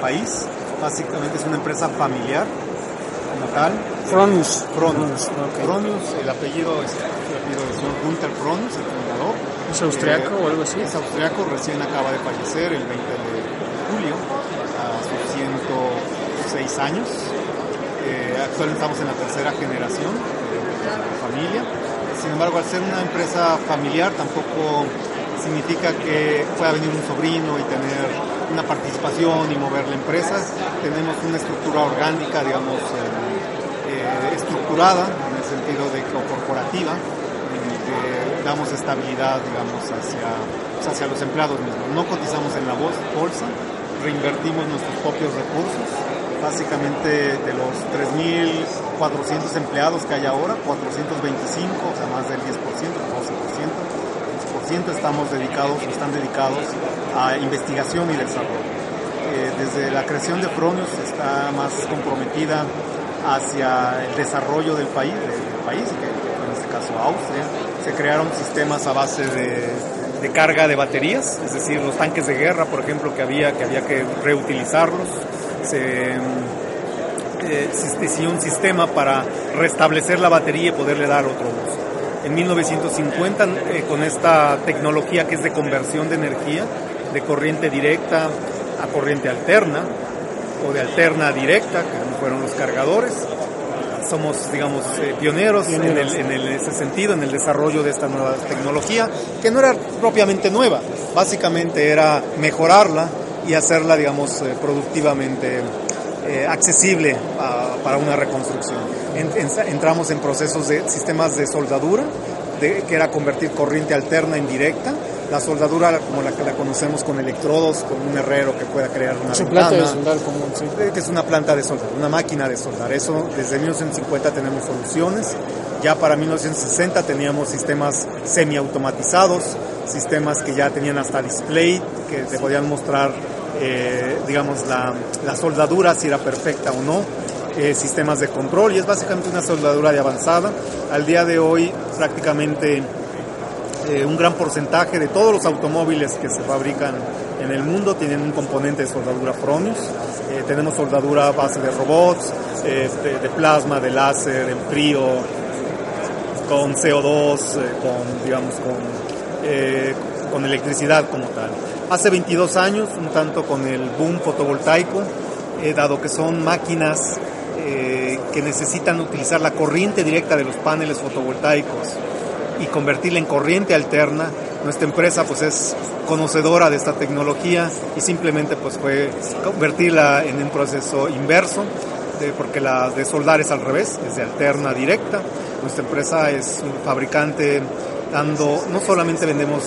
país. Básicamente es una empresa familiar como tal. Fronius. Fronius. Fronius, el apellido es el apellido del señor Gunther Fronius, el fundador. ¿Es austriaco Eh, o algo así? Es austriaco, recién acaba de fallecer el 20 de julio, a sus 106 años. Eh, actualmente estamos en la tercera generación de la familia. Sin embargo, al ser una empresa familiar, tampoco significa que pueda venir un sobrino y tener una participación y mover la empresa. Tenemos una estructura orgánica, digamos, eh, eh, estructurada en el sentido de corporativa, en que damos estabilidad, digamos, hacia, pues, hacia los empleados mismos. No cotizamos en la bol- bolsa, reinvertimos nuestros propios recursos. Básicamente de los 3.400 empleados que hay ahora, 425, o sea, más del 10%, 12%, 10% estamos dedicados o están dedicados a investigación y desarrollo. Eh, desde la creación de Fronius está más comprometida hacia el desarrollo del país, del país que en este caso Austria. Se crearon sistemas a base de, de carga de baterías, es decir, los tanques de guerra, por ejemplo, que había que, había que reutilizarlos. Se, eh, un sistema para restablecer la batería y poderle dar otro uso. En 1950, eh, con esta tecnología que es de conversión de energía, de corriente directa a corriente alterna, o de alterna a directa, que fueron los cargadores, somos, digamos, eh, pioneros, en, el, en el- ese sentido, en el desarrollo de esta nueva tecnología, que no era propiamente nueva, básicamente era mejorarla y hacerla, digamos, eh, productivamente eh, accesible a- para una reconstrucción. En- en- entramos en procesos de sistemas de soldadura, de, que era convertir corriente alterna en directa, la soldadura como la que la conocemos con electrodos, con un herrero que pueda crear una Su planta de ventana, soldar común, sí. eh, que es una planta de soldar, una máquina de soldar. Eso desde 1950 tenemos soluciones. Ya para 1960 teníamos sistemas semiautomatizados, sistemas que ya tenían hasta display, que te podían mostrar, eh, digamos, la, la soldadura, si era perfecta o no. Eh, sistemas de control y es básicamente una soldadura de avanzada. Al día de hoy prácticamente eh, un gran porcentaje de todos los automóviles que se fabrican en el mundo tienen un componente de soldadura Fronius. Eh, tenemos soldadura a base de robots, eh, de, de plasma, de láser, en frío, con CO2, eh, con, digamos, con, eh, con electricidad como tal. Hace 22 años, un tanto con el boom fotovoltaico, eh, dado que son máquinas eh, que necesitan utilizar la corriente directa de los paneles fotovoltaicos y convertirla en corriente alterna. Nuestra empresa pues es conocedora de esta tecnología y simplemente pues fue convertirla en un proceso inverso, de- porque la de soldar es al revés, es de alterna directa. Nuestra empresa es un fabricante dando, no solamente vendemos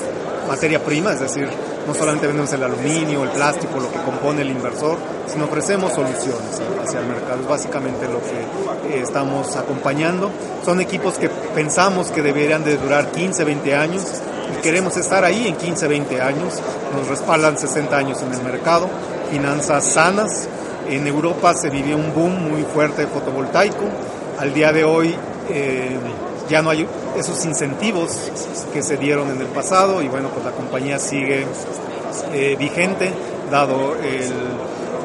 materia prima, es decir, no solamente vendemos el aluminio, el plástico, lo que compone el inversor, sino ofrecemos soluciones hacia el mercado. Es básicamente lo que eh, estamos acompañando. Son equipos que pensamos que deberían de durar 15, 20 años y queremos estar ahí en 15, 20 años. Nos respaldan 60 años en el mercado, finanzas sanas. En Europa se vivió un boom muy fuerte fotovoltaico. Al día de hoy eh, ya no hay esos incentivos que se dieron en el pasado y bueno, pues la compañía sigue eh, vigente dado el,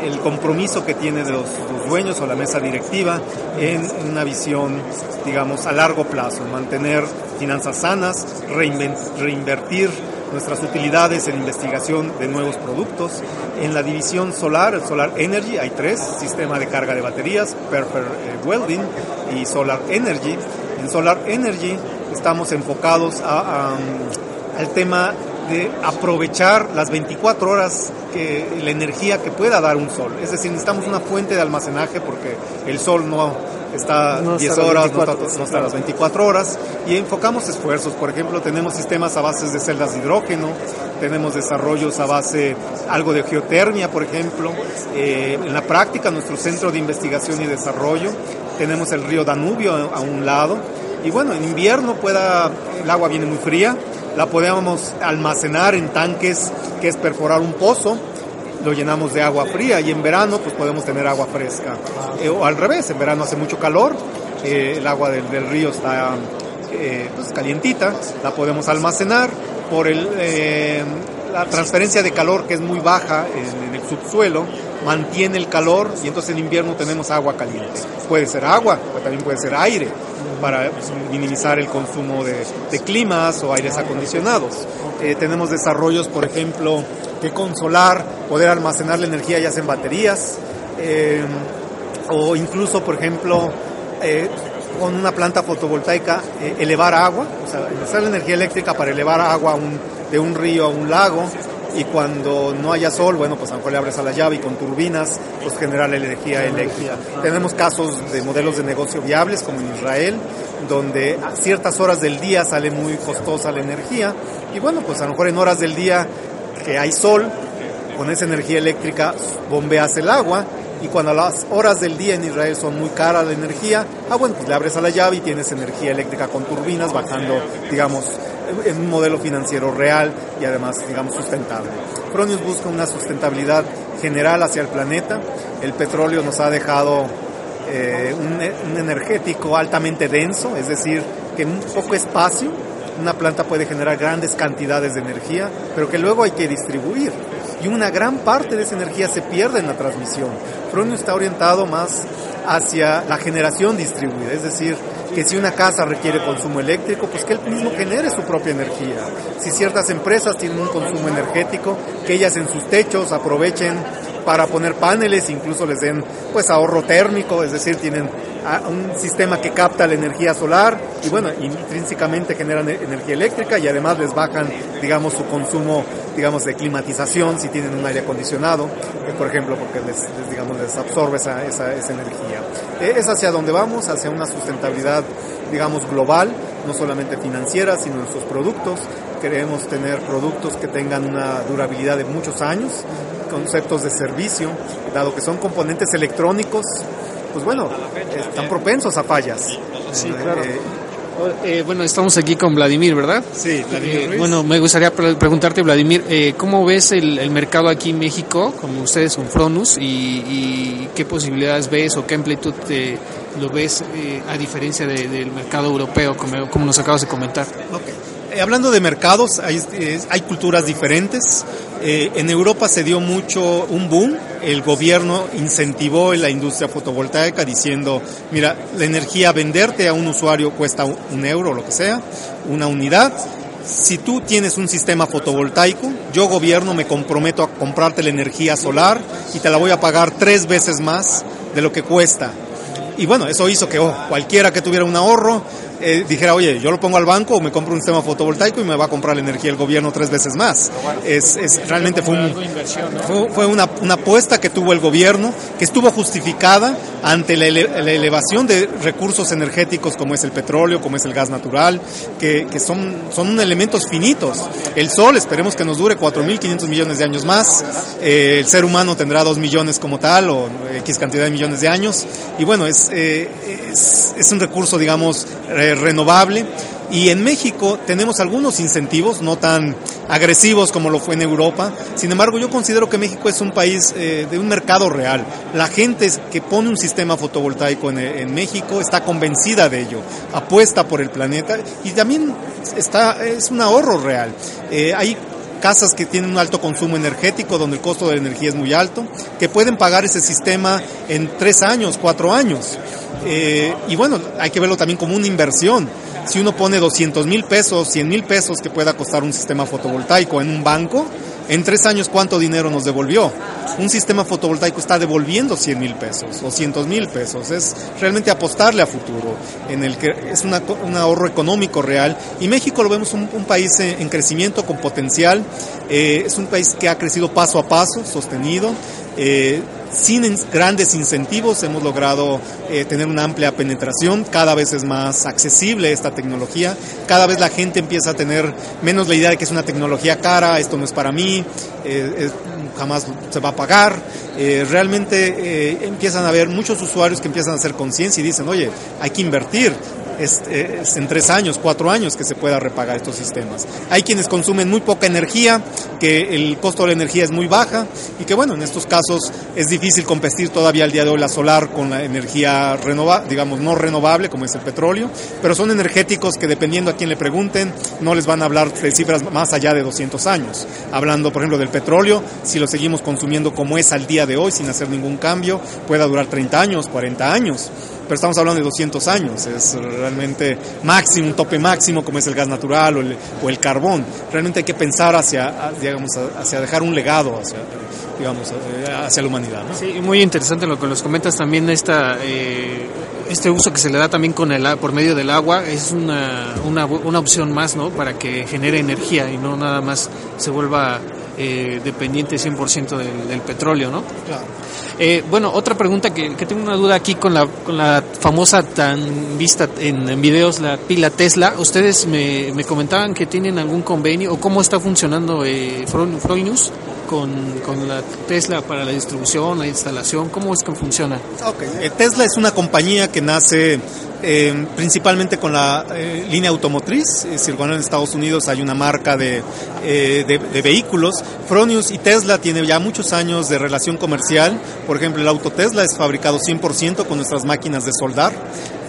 el compromiso que tiene de los, los dueños o la mesa directiva en una visión, digamos, a largo plazo, mantener finanzas sanas, reinvertir nuestras utilidades en investigación de nuevos productos. En la división solar, el Solar Energy, hay tres, sistema de carga de baterías, Perfer eh, Welding y Solar Energy. En Solar Energy estamos enfocados a, a, al tema de aprovechar las 24 horas que la energía que pueda dar un sol. Es decir, necesitamos una fuente de almacenaje porque el sol no está No 10 está las horas, 24, no está, no está las 24 horas y enfocamos esfuerzos. Por ejemplo, tenemos sistemas a base de celdas de hidrógeno, tenemos desarrollos a base algo de geotermia, por ejemplo. Eh, en la práctica, nuestro centro de investigación y desarrollo, tenemos el río Danubio a un lado. Y bueno, en invierno pueda, el agua viene muy fría, la podemos almacenar en tanques que es perforar un pozo, lo llenamos de agua fría y en verano pues podemos tener agua fresca. Eh, o al revés, en verano hace mucho calor, eh, el agua del, del río está eh, pues, calientita, la podemos almacenar por el, eh, la transferencia de calor que es muy baja en, en el subsuelo, mantiene el calor y entonces en invierno tenemos agua caliente. Puede ser agua, pero también puede ser aire para minimizar el consumo de, climas o aires acondicionados. Eh, tenemos desarrollos, por ejemplo, que con solar poder almacenar la energía ya sea en baterías eh, o incluso, por ejemplo, eh, con una planta fotovoltaica elevar agua, o sea, usar la energía eléctrica para elevar agua de un río a un lago y cuando no haya sol, bueno, pues a lo mejor le abres a la llave y con turbinas, pues generar energía eléctrica. Tenemos casos de modelos de negocio viables, como en Israel, donde a ciertas horas del día sale muy costosa la energía, y bueno, pues a lo mejor en horas del día que hay sol, con esa energía eléctrica bombeas el agua, y cuando las horas del día en Israel son muy caras la energía, ah bueno, pues le abres a la llave y tienes energía eléctrica con turbinas bajando, digamos, en un modelo financiero real y además, digamos, sustentable. Fronius busca una sustentabilidad general hacia el planeta. El petróleo nos ha dejado eh, un, un energético altamente denso, es decir, que en un poco espacio una planta puede generar grandes cantidades de energía, pero que luego hay que distribuir. Y una gran parte de esa energía se pierde en la transmisión. Fronius está orientado más hacia la generación distribuida, es decir, que si una casa requiere consumo eléctrico, pues que él mismo genere su propia energía. Si ciertas empresas tienen un consumo energético, que ellas en sus techos aprovechen para poner paneles, incluso les den pues ahorro térmico, es decir, tienen un sistema que capta la energía solar y bueno, intrínsecamente generan e-, energía eléctrica y además les bajan, digamos, su consumo, digamos, de climatización si tienen un aire acondicionado, eh, por ejemplo, porque les, digamos, les absorbe esa, esa, esa energía. Eh, es hacia donde vamos, hacia una sustentabilidad, digamos, global, no solamente financiera, sino en sus productos. Queremos tener productos que tengan una durabilidad de muchos años, conceptos de servicio, dado que son componentes electrónicos, pues bueno, están propensos a fallas. Sí, claro. Eh, eh, bueno, estamos aquí con Vladimir, ¿verdad? Sí, Vladimir. Eh, bueno, me gustaría preguntarte, Vladimir, ¿cómo ves el, mercado aquí en México, como ustedes son Fronus, y, qué posibilidades ves o qué amplitud lo ves a diferencia del mercado europeo, como, como, nos acabas de comentar? Okay. hablando de mercados, hay, hay culturas diferentes. Eh, en Europa se dio mucho un boom, el gobierno incentivó la industria fotovoltaica diciendo, mira, la energía venderte a un usuario cuesta un euro lo que sea, una unidad. Si tú tienes un sistema fotovoltaico, yo gobierno me comprometo a comprarte la energía solar y te la voy a pagar tres veces más de lo que cuesta. Y bueno, eso hizo que oh, cualquiera que tuviera un ahorro eh, dijera, oye, yo lo pongo al banco o me compro un sistema fotovoltaico y me va a comprar la energía el gobierno tres veces más. Es, es realmente fue, fue, una, una, apuesta que tuvo el gobierno, que estuvo justificada ante la, elevación de recursos energéticos como es el petróleo, como es el gas natural, que, que son, son elementos finitos. El sol, esperemos que nos dure 4.500 millones de años más. Eh, el ser humano tendrá 2 millones como tal o X cantidad de millones de años. Y bueno, es, eh, es, es un recurso, digamos, renovable. Y en México tenemos algunos incentivos, no tan agresivos como lo fue en Europa. Sin embargo, yo considero que México es un país eh, de un mercado real. La gente que pone un sistema fotovoltaico en, México está convencida de ello, apuesta por el planeta y también está, es un ahorro real. Eh, casas que tienen un alto consumo energético, donde el costo de la energía es muy alto, que pueden pagar ese sistema en tres años, cuatro años. Eh, y bueno, hay que verlo también como una inversión. Si uno pone 200 mil pesos, 100 mil pesos que pueda costar un sistema fotovoltaico en un banco, en tres años cuánto dinero nos devolvió. Un sistema fotovoltaico está devolviendo 100 mil pesos o 200 mil pesos. Es realmente apostarle a futuro, en el que es un ahorro económico real. Y México lo vemos un, país en, crecimiento con potencial. Eh, es un país que ha crecido paso a paso, sostenido. Eh, sin grandes incentivos hemos logrado eh, tener una amplia penetración, cada vez es más accesible esta tecnología, cada vez la gente empieza a tener menos la idea de que es una tecnología cara, esto no es para mí, eh, jamás se va a pagar. Realmente empiezan a haber muchos usuarios que empiezan a hacer conciencia y dicen, oye, hay que invertir, es, en tres años, cuatro años que se pueda repagar estos sistemas. Hay quienes consumen muy poca energía, que el costo de la energía es muy baja y que bueno, en estos casos Es difícil competir todavía al día de hoy la solar con la energía renovable, digamos, no renovable como es el petróleo, pero son energéticos que dependiendo a quien le pregunten, no les van a hablar de cifras más allá de 200 años. Hablando, por ejemplo, del petróleo, si lo seguimos consumiendo como es al día de hoy, sin hacer ningún cambio, pueda durar 30 años, 40 años pero estamos hablando de 200 años, es realmente máximo, un tope máximo como es el gas natural o el, o el carbón. Realmente hay que pensar hacia, digamos, hacia dejar un legado hacia, digamos, hacia la humanidad. ¿no? Sí, muy interesante lo que nos comentas también esta... Eh, este uso que se le da también con el, por medio del agua es una, una, una opción más, ¿no? Para que genere energía y no nada más se vuelva eh, dependiente 100% del, del, petróleo, ¿no? Claro. Eh, bueno, otra pregunta que, que, tengo una duda aquí con la, con la famosa tan vista en, en videos, la pila Tesla. Ustedes me, me, comentaban que tienen algún convenio o cómo está funcionando eh, Fronius con, con, la Tesla para la distribución, la instalación, ¿cómo es que funciona? Okay. Eh, Tesla es una compañía que nace eh, principalmente con la eh, línea automotriz. Es decir, bueno, en Estados Unidos hay una marca de, de, de, vehículos. Fronius y Tesla tienen ya muchos años de relación comercial. Por ejemplo, el auto Tesla es fabricado 100% con nuestras máquinas de soldar.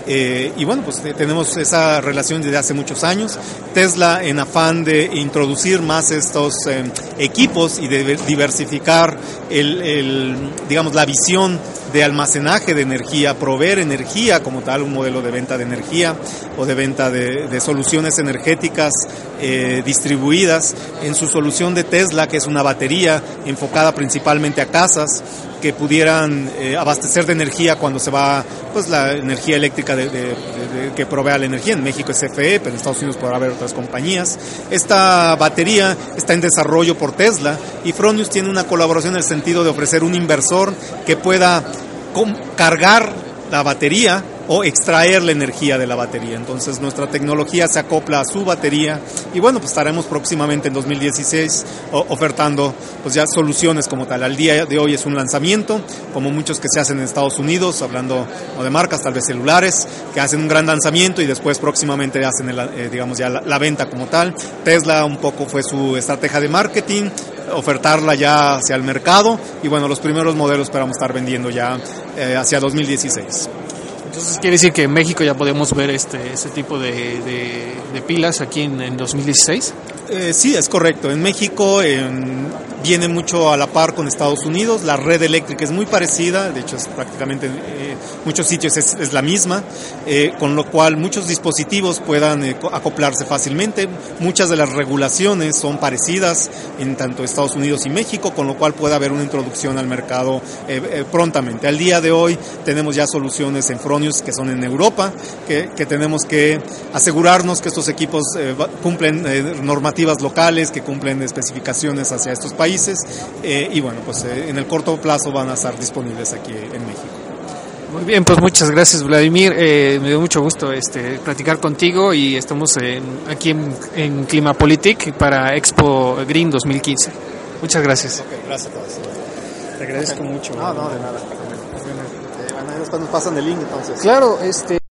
Eh, y bueno, pues tenemos esa relación desde hace muchos años. Tesla, en afán de introducir más estos eh, equipos y de diversificar el, digamos, la visión de almacenaje de energía, proveer energía como tal, un modelo de venta de energía o de venta de soluciones energéticas eh, distribuidas en su solución de Tesla, que es una batería enfocada principalmente a casas que pudieran eh, abastecer de energía cuando se va pues la energía eléctrica de, de, de, que provea la energía. En México es CFE, pero en Estados Unidos podrá haber otras compañías. Esta batería está en desarrollo por Tesla y Fronius tiene una colaboración en el sentido de ofrecer un inversor que pueda cargar la batería o extraer la energía de la batería. Entonces nuestra tecnología se acopla a su batería y bueno, pues estaremos próximamente en 2016 ofertando pues ya soluciones como tal. Al día de hoy es un lanzamiento, como muchos que se hacen en Estados Unidos, hablando de marcas, tal vez celulares, que hacen un gran lanzamiento y después próximamente hacen el, eh, digamos ya la, la venta como tal. Tesla un poco fue su estrategia de marketing, ofertarla ya hacia el mercado y bueno, los primeros modelos esperamos estar vendiendo ya eh, hacia 2016. Entonces quiere decir que en México ya podemos ver este, este tipo de, de, de pilas aquí en, en 2016. Eh, sí, es correcto. En México eh, viene mucho a la par con Estados Unidos. La red eléctrica es muy parecida, de hecho es prácticamente en muchos sitios es, la misma, eh, con lo cual muchos dispositivos puedan eh, acoplarse fácilmente. Muchas de las regulaciones son parecidas en tanto Estados Unidos y México, con lo cual puede haber una introducción al mercado eh, prontamente. Al día de hoy tenemos ya soluciones en Fronius que son en Europa, que, que tenemos que asegurarnos que estos equipos cumplen normativas locales, que cumplen especificaciones hacia estos países y bueno, pues en el corto plazo van a estar disponibles aquí en México. Muy bien, pues muchas gracias Vladimir, eh, me dio mucho gusto este, platicar contigo y estamos en, aquí en, en Climapolitik para Expo Green 2015. Muchas gracias. Okay, gracias a todos. Te agradezco okay. mucho. No, no, de nada. Bueno, después nos pasan el link entonces. Claro, este...